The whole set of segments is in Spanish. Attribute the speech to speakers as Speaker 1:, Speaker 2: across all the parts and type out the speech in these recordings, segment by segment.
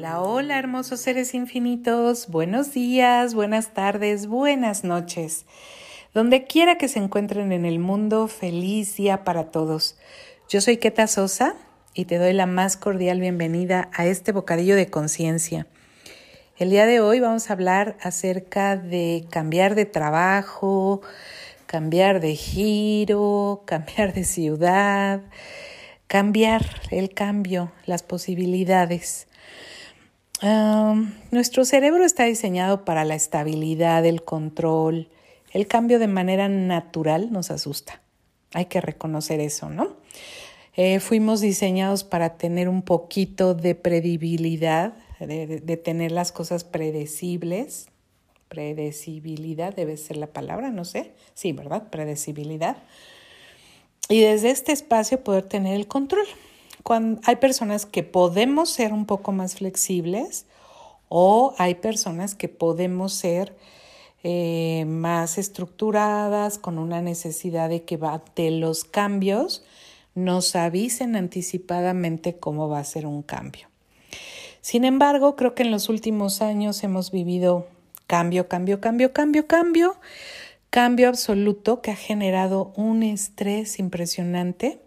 Speaker 1: Hola, hola, hermosos seres infinitos. Buenos días, buenas tardes, buenas noches. Donde quiera que se encuentren en el mundo, feliz día para todos. Yo soy Keta Sosa y te doy la más cordial bienvenida a este bocadillo de conciencia. El día de hoy vamos a hablar acerca de cambiar de trabajo, cambiar de giro, cambiar de ciudad, cambiar el cambio, las posibilidades nuestro cerebro está diseñado para la estabilidad, el control. El cambio de manera natural nos asusta. Hay que reconocer eso, ¿no? Eh, fuimos diseñados para tener un poquito de predibilidad, de, de tener las cosas predecibles. Predecibilidad debe ser la palabra, no sé. Sí, ¿verdad? Predecibilidad. Y desde este espacio poder tener el control cuando hay personas que podemos ser un poco más flexibles o hay personas que podemos ser eh, más estructuradas con una necesidad de que de los cambios nos avisen anticipadamente cómo va a ser un cambio. Sin embargo, creo que en los últimos años hemos vivido cambio, cambio, cambio, cambio, cambio, cambio absoluto que ha generado un estrés impresionante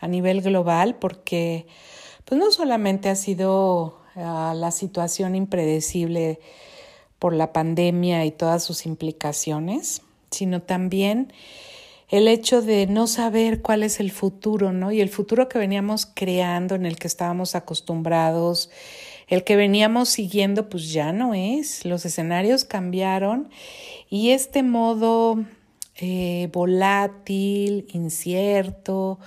Speaker 1: a nivel global porque pues no solamente ha sido ah, la situación impredecible por la pandemia y todas sus implicaciones, sino también el hecho de no saber cuál es el futuro, ¿no? Y el futuro que veníamos creando, en el que estábamos acostumbrados, el que veníamos siguiendo, pues ya no es. Los escenarios cambiaron y este modo eh, volátil, incierto,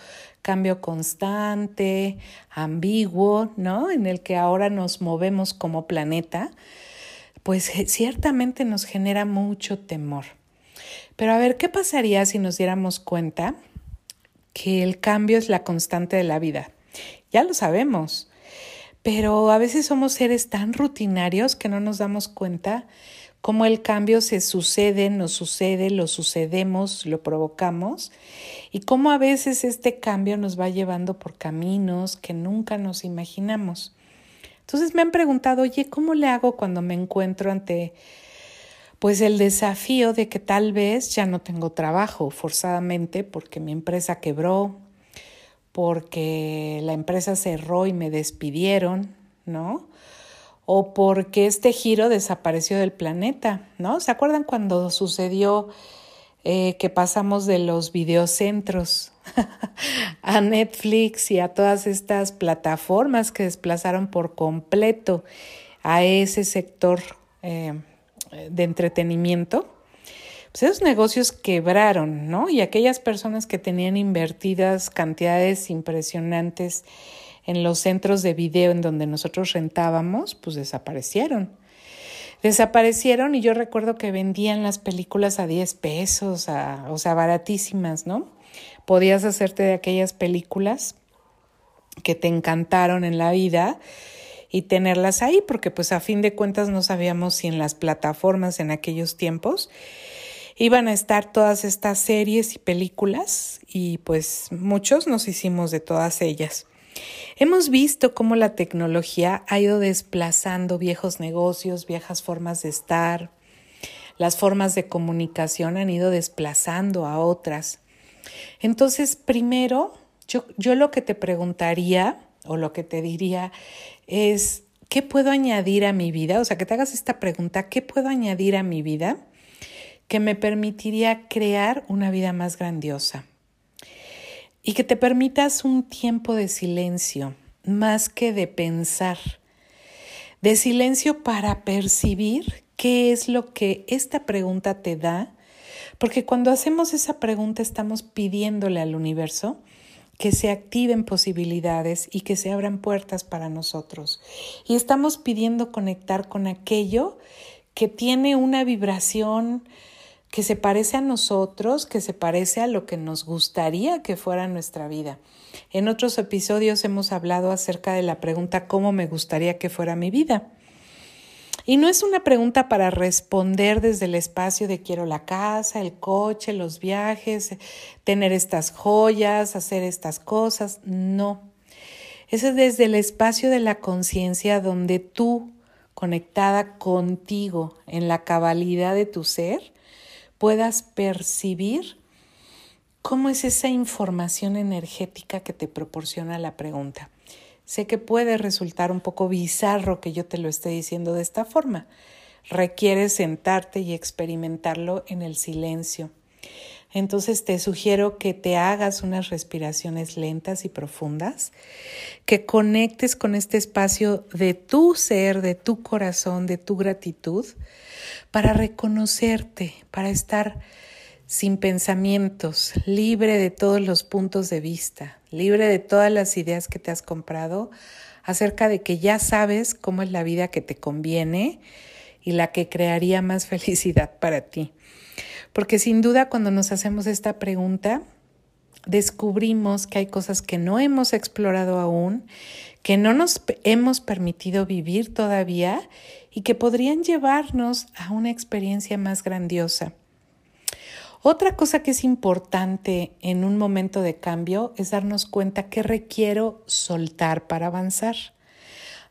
Speaker 1: cambio constante, ambiguo, ¿no? En el que ahora nos movemos como planeta, pues ciertamente nos genera mucho temor. Pero a ver, ¿qué pasaría si nos diéramos cuenta que el cambio es la constante de la vida? Ya lo sabemos, pero a veces somos seres tan rutinarios que no nos damos cuenta cómo el cambio se sucede, nos sucede, lo sucedemos, lo provocamos, y cómo a veces este cambio nos va llevando por caminos que nunca nos imaginamos. Entonces me han preguntado, oye, ¿cómo le hago cuando me encuentro ante pues el desafío de que tal vez ya no tengo trabajo forzadamente porque mi empresa quebró, porque la empresa cerró y me despidieron, ¿no? O porque este giro desapareció del planeta, ¿no? ¿Se acuerdan cuando sucedió eh, que pasamos de los videocentros a Netflix y a todas estas plataformas que desplazaron por completo a ese sector eh, de entretenimiento? Pues esos negocios quebraron, ¿no? Y aquellas personas que tenían invertidas cantidades impresionantes en los centros de video en donde nosotros rentábamos, pues desaparecieron. Desaparecieron y yo recuerdo que vendían las películas a 10 pesos, o sea, baratísimas, ¿no? Podías hacerte de aquellas películas que te encantaron en la vida y tenerlas ahí, porque pues a fin de cuentas no sabíamos si en las plataformas en aquellos tiempos iban a estar todas estas series y películas y pues muchos nos hicimos de todas ellas. Hemos visto cómo la tecnología ha ido desplazando viejos negocios, viejas formas de estar, las formas de comunicación han ido desplazando a otras. Entonces, primero, yo, yo lo que te preguntaría o lo que te diría es, ¿qué puedo añadir a mi vida? O sea, que te hagas esta pregunta, ¿qué puedo añadir a mi vida que me permitiría crear una vida más grandiosa? Y que te permitas un tiempo de silencio, más que de pensar, de silencio para percibir qué es lo que esta pregunta te da, porque cuando hacemos esa pregunta estamos pidiéndole al universo que se activen posibilidades y que se abran puertas para nosotros. Y estamos pidiendo conectar con aquello que tiene una vibración que se parece a nosotros, que se parece a lo que nos gustaría que fuera nuestra vida. En otros episodios hemos hablado acerca de la pregunta ¿cómo me gustaría que fuera mi vida? Y no es una pregunta para responder desde el espacio de quiero la casa, el coche, los viajes, tener estas joyas, hacer estas cosas. No. Ese es desde el espacio de la conciencia donde tú, conectada contigo en la cabalidad de tu ser, puedas percibir cómo es esa información energética que te proporciona la pregunta. Sé que puede resultar un poco bizarro que yo te lo esté diciendo de esta forma. Requiere sentarte y experimentarlo en el silencio. Entonces te sugiero que te hagas unas respiraciones lentas y profundas, que conectes con este espacio de tu ser, de tu corazón, de tu gratitud, para reconocerte, para estar sin pensamientos, libre de todos los puntos de vista, libre de todas las ideas que te has comprado acerca de que ya sabes cómo es la vida que te conviene y la que crearía más felicidad para ti. Porque sin duda cuando nos hacemos esta pregunta, descubrimos que hay cosas que no hemos explorado aún, que no nos hemos permitido vivir todavía y que podrían llevarnos a una experiencia más grandiosa. Otra cosa que es importante en un momento de cambio es darnos cuenta que requiero soltar para avanzar.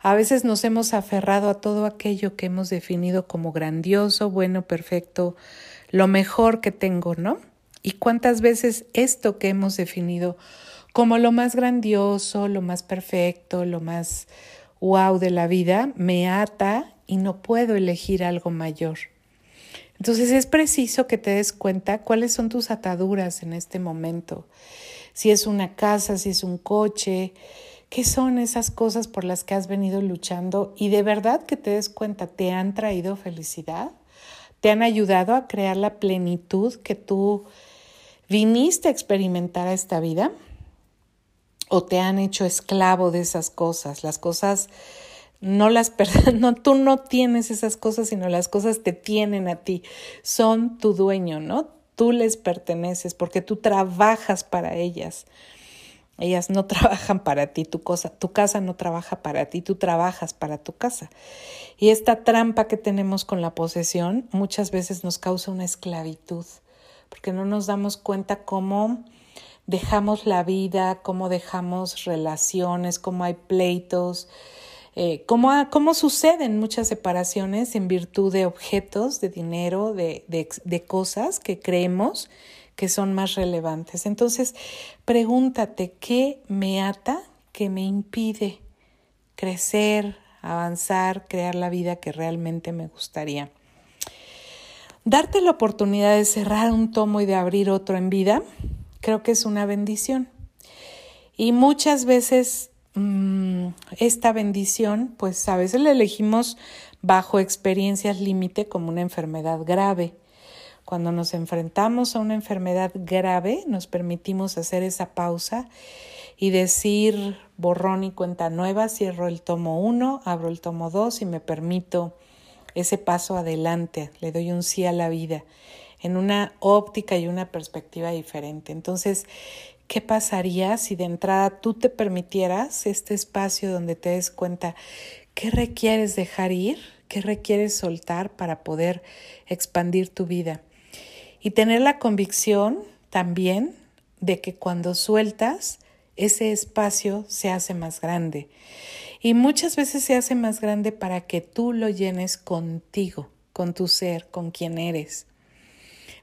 Speaker 1: A veces nos hemos aferrado a todo aquello que hemos definido como grandioso, bueno, perfecto, lo mejor que tengo, ¿no? Y cuántas veces esto que hemos definido como lo más grandioso, lo más perfecto, lo más wow de la vida, me ata y no puedo elegir algo mayor. Entonces es preciso que te des cuenta cuáles son tus ataduras en este momento. Si es una casa, si es un coche, qué son esas cosas por las que has venido luchando y de verdad que te des cuenta, ¿te han traído felicidad? Te han ayudado a crear la plenitud que tú viniste a experimentar a esta vida o te han hecho esclavo de esas cosas. Las cosas no las no tú no tienes esas cosas, sino las cosas te tienen a ti. Son tu dueño, ¿no? Tú les perteneces porque tú trabajas para ellas. Ellas no trabajan para ti, tu, cosa, tu casa no trabaja para ti, tú trabajas para tu casa. Y esta trampa que tenemos con la posesión muchas veces nos causa una esclavitud, porque no nos damos cuenta cómo dejamos la vida, cómo dejamos relaciones, cómo hay pleitos, eh, cómo, cómo, suceden muchas separaciones en virtud de objetos, de dinero, de, de cosas que creemos que son más relevantes. Entonces, pregúntate, ¿qué me ata, qué me impide crecer, avanzar, crear la vida que realmente me gustaría? Darte la oportunidad de cerrar un tomo y de abrir otro en vida, creo que es una bendición. Y muchas veces mm, esta bendición, pues a veces la elegimos bajo experiencias límite como una enfermedad grave. Cuando nos enfrentamos a una enfermedad grave, nos permitimos hacer esa pausa y decir borrón y cuenta nueva, cierro el tomo 1, abro el tomo 2 y me permito ese paso adelante, le doy un sí a la vida en una óptica y una perspectiva diferente. Entonces, ¿qué pasaría si de entrada tú te permitieras este espacio donde te des cuenta qué requieres dejar ir, qué requieres soltar para poder expandir tu vida? Y tener la convicción también de que cuando sueltas, ese espacio se hace más grande. Y muchas veces se hace más grande para que tú lo llenes contigo, con tu ser, con quien eres.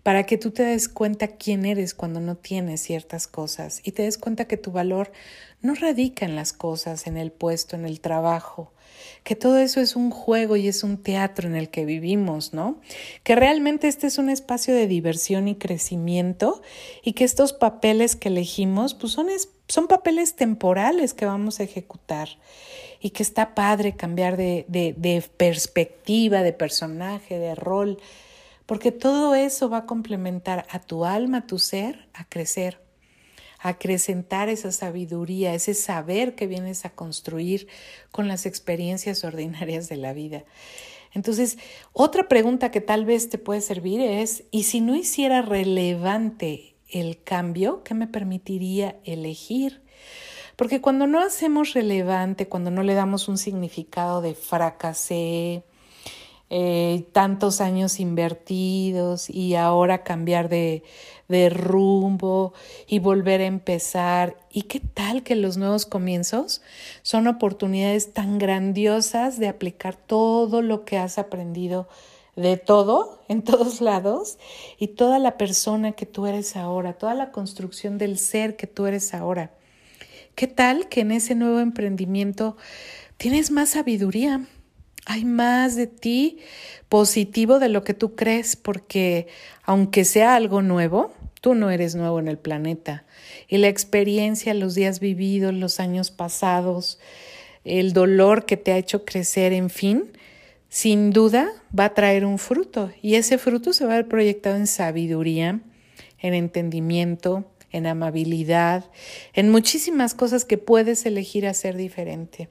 Speaker 1: Para que tú te des cuenta quién eres cuando no tienes ciertas cosas y te des cuenta que tu valor no radica en las cosas, en el puesto, en el trabajo, que todo eso es un juego y es un teatro en el que vivimos, ¿no? Que realmente este es un espacio de diversión y crecimiento y que estos papeles que elegimos pues son, son papeles temporales que vamos a ejecutar y que está padre cambiar de, de, de perspectiva, de personaje, de rol, porque todo eso va a complementar a tu alma, a tu ser, a crecer acrecentar esa sabiduría, ese saber que vienes a construir con las experiencias ordinarias de la vida. Entonces, otra pregunta que tal vez te puede servir es, ¿y si no hiciera relevante el cambio, qué me permitiría elegir? Porque cuando no hacemos relevante, cuando no le damos un significado de fracasé, eh, tantos años invertidos y ahora cambiar de, de rumbo y volver a empezar. ¿Y qué tal que los nuevos comienzos son oportunidades tan grandiosas de aplicar todo lo que has aprendido de todo, en todos lados, y toda la persona que tú eres ahora, toda la construcción del ser que tú eres ahora? ¿Qué tal que en ese nuevo emprendimiento tienes más sabiduría? Hay más de ti positivo de lo que tú crees, porque aunque sea algo nuevo, tú no eres nuevo en el planeta. Y la experiencia, los días vividos, los años pasados, el dolor que te ha hecho crecer, en fin, sin duda va a traer un fruto. Y ese fruto se va a ver proyectado en sabiduría, en entendimiento, en amabilidad, en muchísimas cosas que puedes elegir hacer diferente.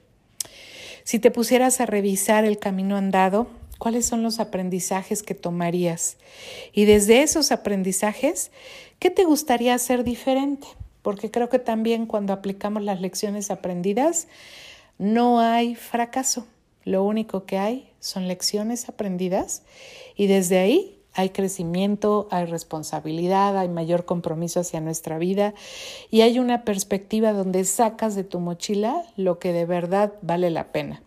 Speaker 1: Si te pusieras a revisar el camino andado, ¿cuáles son los aprendizajes que tomarías? Y desde esos aprendizajes, ¿qué te gustaría hacer diferente? Porque creo que también cuando aplicamos las lecciones aprendidas, no hay fracaso. Lo único que hay son lecciones aprendidas y desde ahí hay crecimiento, hay responsabilidad, hay mayor compromiso hacia nuestra vida y hay una perspectiva donde sacas de tu mochila lo que de verdad vale la pena,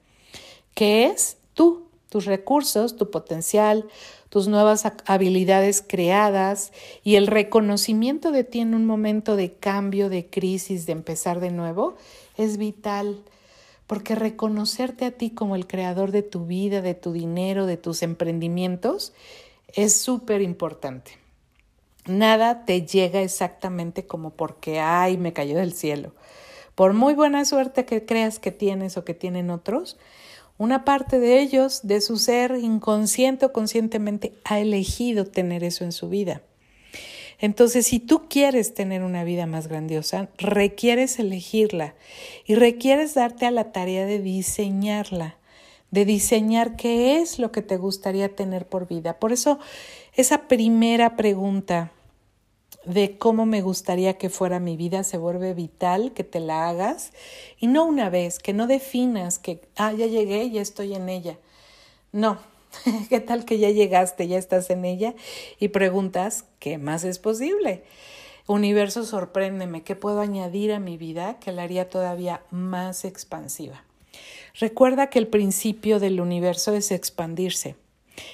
Speaker 1: que es tú, tus recursos, tu potencial, tus nuevas habilidades creadas y el reconocimiento de ti en un momento de cambio, de crisis, de empezar de nuevo, es vital. Porque reconocerte a ti como el creador de tu vida, de tu dinero, de tus emprendimientos, es súper importante. Nada te llega exactamente como porque, ay, me cayó del cielo. Por muy buena suerte que creas que tienes o que tienen otros, una parte de ellos, de su ser inconsciente o conscientemente, ha elegido tener eso en su vida. Entonces, si tú quieres tener una vida más grandiosa, requieres elegirla y requieres darte a la tarea de diseñarla de diseñar qué es lo que te gustaría tener por vida. Por eso, esa primera pregunta de cómo me gustaría que fuera mi vida se vuelve vital que te la hagas y no una vez, que no definas que, ah, ya llegué, ya estoy en ella. No, ¿qué tal que ya llegaste, ya estás en ella y preguntas, ¿qué más es posible? Universo, sorpréndeme, ¿qué puedo añadir a mi vida que la haría todavía más expansiva? Recuerda que el principio del universo es expandirse,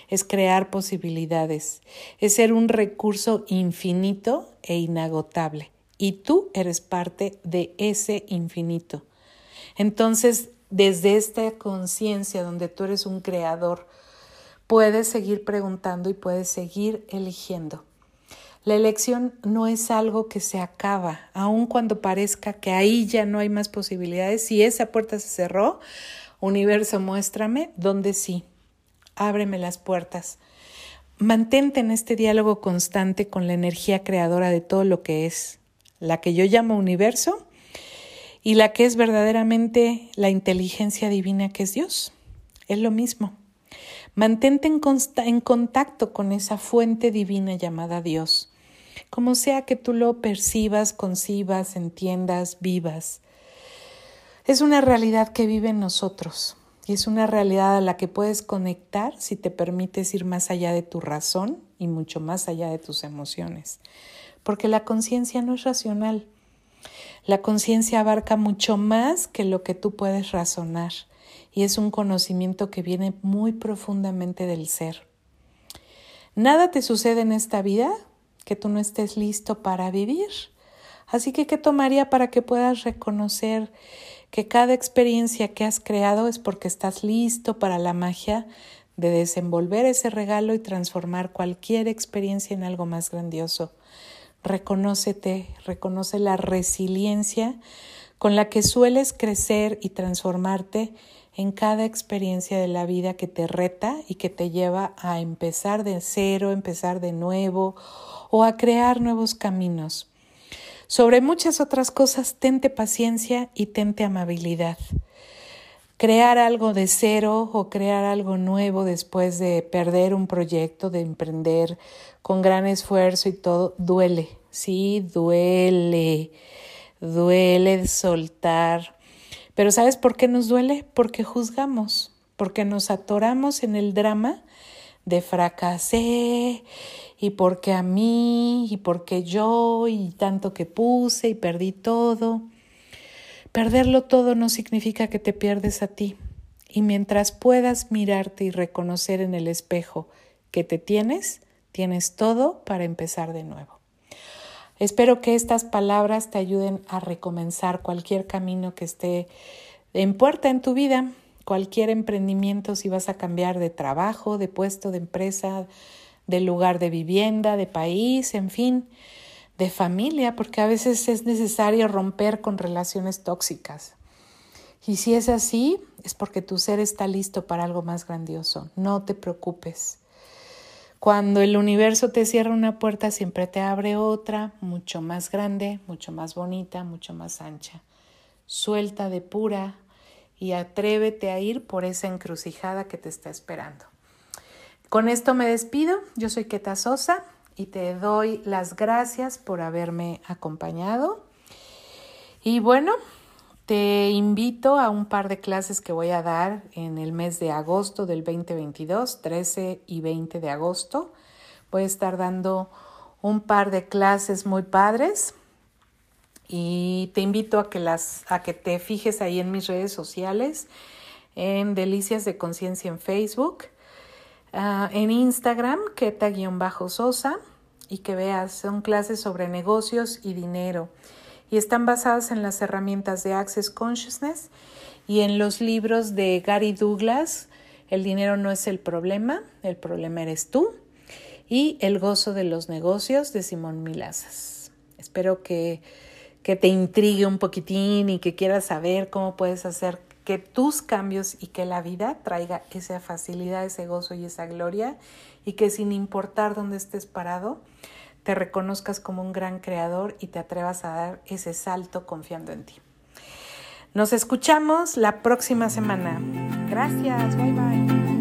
Speaker 1: es crear posibilidades, es ser un recurso infinito e inagotable. Y tú eres parte de ese infinito. Entonces, desde esta conciencia donde tú eres un creador, puedes seguir preguntando y puedes seguir eligiendo. La elección no es algo que se acaba, aun cuando parezca que ahí ya no hay más posibilidades. Si esa puerta se cerró, universo, muéstrame dónde sí. Ábreme las puertas. Mantente en este diálogo constante con la energía creadora de todo lo que es, la que yo llamo universo y la que es verdaderamente la inteligencia divina que es Dios. Es lo mismo. Mantente en, contacto con esa fuente divina llamada Dios como sea que tú lo percibas, concibas, entiendas, vivas. Es una realidad que vive en nosotros y es una realidad a la que puedes conectar si te permites ir más allá de tu razón y mucho más allá de tus emociones. Porque la conciencia no es racional. La conciencia abarca mucho más que lo que tú puedes razonar y es un conocimiento que viene muy profundamente del ser. Nada te sucede en esta vida que tú no estés listo para vivir. Así que, ¿qué tomaría para que puedas reconocer que cada experiencia que has creado es porque estás listo para la magia de desenvolver ese regalo y transformar cualquier experiencia en algo más grandioso? Reconócete, reconoce la resiliencia con la que sueles crecer y transformarte en cada experiencia de la vida que te reta y que te lleva a empezar de cero, empezar de nuevo o a crear nuevos caminos. Sobre muchas otras cosas, tente paciencia y tente amabilidad. Crear algo de cero o crear algo nuevo después de perder un proyecto, de emprender con gran esfuerzo y todo, duele, sí, duele, duele soltar. Pero ¿sabes por qué nos duele? Porque juzgamos. porque nos atoramos en el drama de fracasé y porque a mí y porque yo y tanto que puse y perdí todo. Perderlo todo no significa que te pierdes a ti. Y mientras puedas mirarte y reconocer en el espejo que te tienes, tienes todo para empezar de nuevo. Espero que estas palabras te ayuden a recomenzar cualquier camino que esté en puerta en tu vida, cualquier emprendimiento, si vas a cambiar de trabajo, de puesto, de empresa, de lugar de vivienda, de país, en fin, de familia, porque a veces es necesario romper con relaciones tóxicas. Y si es así, es porque tu ser está listo para algo más grandioso. No te preocupes. Cuando el universo te cierra una puerta, siempre te abre otra, mucho más grande, mucho más bonita, mucho más ancha. Suelta de pura y atrévete a ir por esa encrucijada que te está esperando. Con esto me despido. Yo soy Keta Sosa y te doy las gracias por haberme acompañado. Y bueno, te invito a un par de clases que voy a dar en el mes de agosto del 2022, 13 y 20 de agosto. Voy a estar dando un par de clases muy padres y te invito a que las a que te fijes ahí en mis redes sociales en Delicias de Conciencia en Facebook, ah, en Instagram, Keta-Sosa, y que veas, son clases sobre negocios y dinero y están basadas en las herramientas de Access Consciousness y en los libros de Gary Douglas, El dinero no es el problema, el problema eres tú, y El gozo de los negocios de Simón Milazas. Espero que, que te intrigue un poquitín y que quieras saber cómo puedes hacer que tus cambios y que la vida traiga esa facilidad, ese gozo y esa gloria y que sin importar dónde estés parado, te reconozcas como un gran creador y te atrevas a dar ese salto confiando en ti. Nos escuchamos la próxima semana. Gracias, bye bye.